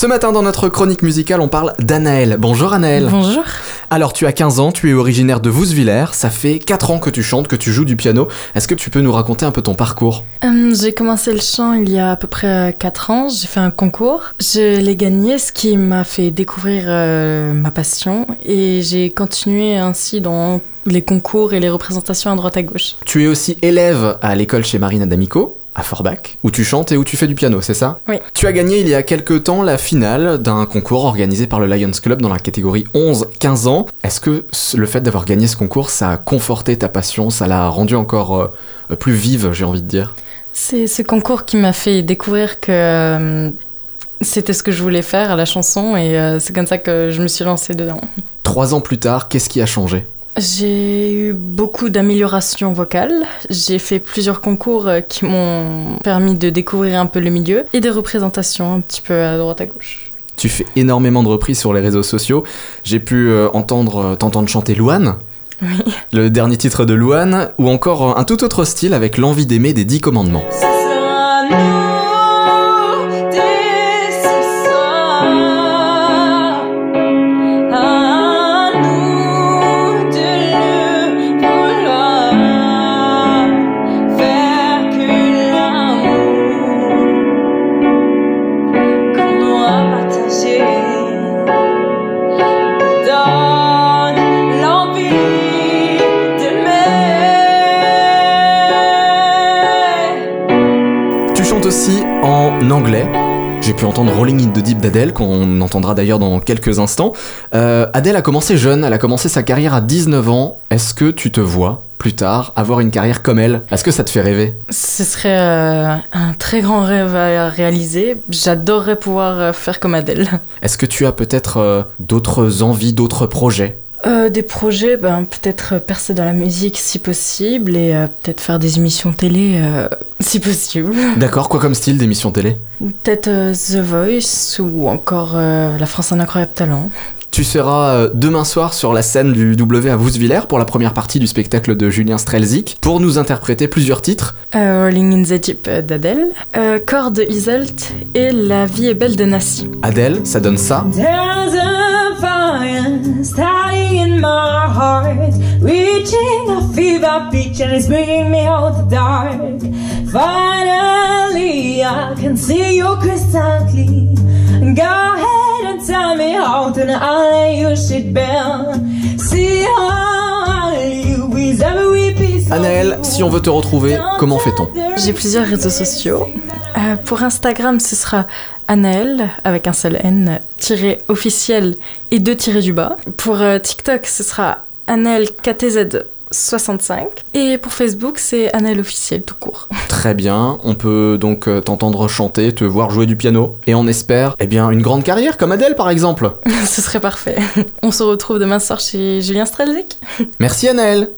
Ce matin dans notre chronique musicale, on parle d'Anaël. Bonjour Anaël. Bonjour. Alors tu as 15 ans, tu es originaire de Vousvillers, ça fait 4 ans que tu chantes, que tu joues du piano. Est-ce que tu peux nous raconter un peu ton parcours? Euh, j'ai commencé le chant il y a à peu près 4 ans. J'ai fait un concours. Je l'ai gagné, ce qui m'a fait découvrir euh, ma passion. Et j'ai continué ainsi dans les concours et les représentations à droite à gauche. Tu es aussi élève à l'école chez Marina D'Amico à Forbach, où tu chantes et où tu fais du piano, c'est ça? Oui. Tu as gagné il y a quelques temps la finale d'un concours organisé par le Lions Club dans la catégorie 11-15 ans. Est-ce que le fait d'avoir gagné ce concours, ça a conforté ta passion, ça l'a rendue encore euh, plus vive, j'ai envie de dire? C'est ce concours qui m'a fait découvrir que euh, c'était ce que je voulais faire à la chanson. Et euh, c'est comme ça que je me suis lancée dedans. Trois ans plus tard, qu'est-ce qui a changé? J'ai eu beaucoup d'améliorations vocales. J'ai fait plusieurs concours euh, qui m'ont permis de découvrir un peu le milieu et des représentations un petit peu à droite à gauche. Tu fais énormément de reprises sur les réseaux sociaux. J'ai pu euh, entendre euh, t'entendre chanter Louane, Oui. le dernier titre de Louane, ou encore euh, un tout autre style avec l'envie d'aimer des Dix Commandements. Ça, Tu chantes aussi en anglais. J'ai pu entendre Rolling in the Deep d'Adèle, qu'on entendra d'ailleurs dans quelques instants. Euh, Adèle a commencé jeune, elle a commencé sa carrière à 19 ans. Est-ce que tu te vois, plus tard, avoir une carrière comme elle? Est-ce que ça te fait rêver? Ce serait euh, un très grand rêve à réaliser. J'adorerais pouvoir euh, faire comme Adèle. Est-ce que tu as peut-être euh, d'autres envies, d'autres projets? Euh, des projets, ben, peut-être percer dans la musique si possible et euh, peut-être faire des émissions télé euh, si possible. D'accord, quoi comme style d'émission télé? Peut-être euh, The Voice ou encore euh, La France un incroyable talent. Tu seras euh, demain soir sur la scène du W à Vousvillers pour la première partie du spectacle de Julien Strelzik pour nous interpréter plusieurs titres. Euh, Rolling in the Deep euh, d'Adèle. Euh, Corps de Iselt et La vie est belle de Nassi. Adèle, ça donne ça? There's fire starting in my heart, reaching a fever pitch and it's bringing me out the dark. Finally, I can see you crystal clear. Go ahead and tell me how tonight you should bear. Anaël, si on veut te retrouver, comment fait-on J'ai plusieurs réseaux sociaux. Euh, pour Instagram, ce sera Anaël avec un seul N, tiré officiel et deux tirés du bas. Pour euh, TikTok, ce sera Anaël KTZ 65. Et pour Facebook, c'est Anaël officiel tout court. Très bien, on peut donc euh, t'entendre chanter, te voir jouer du piano, et on espère, eh bien, une grande carrière comme Adèle par exemple. Ce serait parfait. On se retrouve demain soir chez Julien Strelzik. Merci Anaël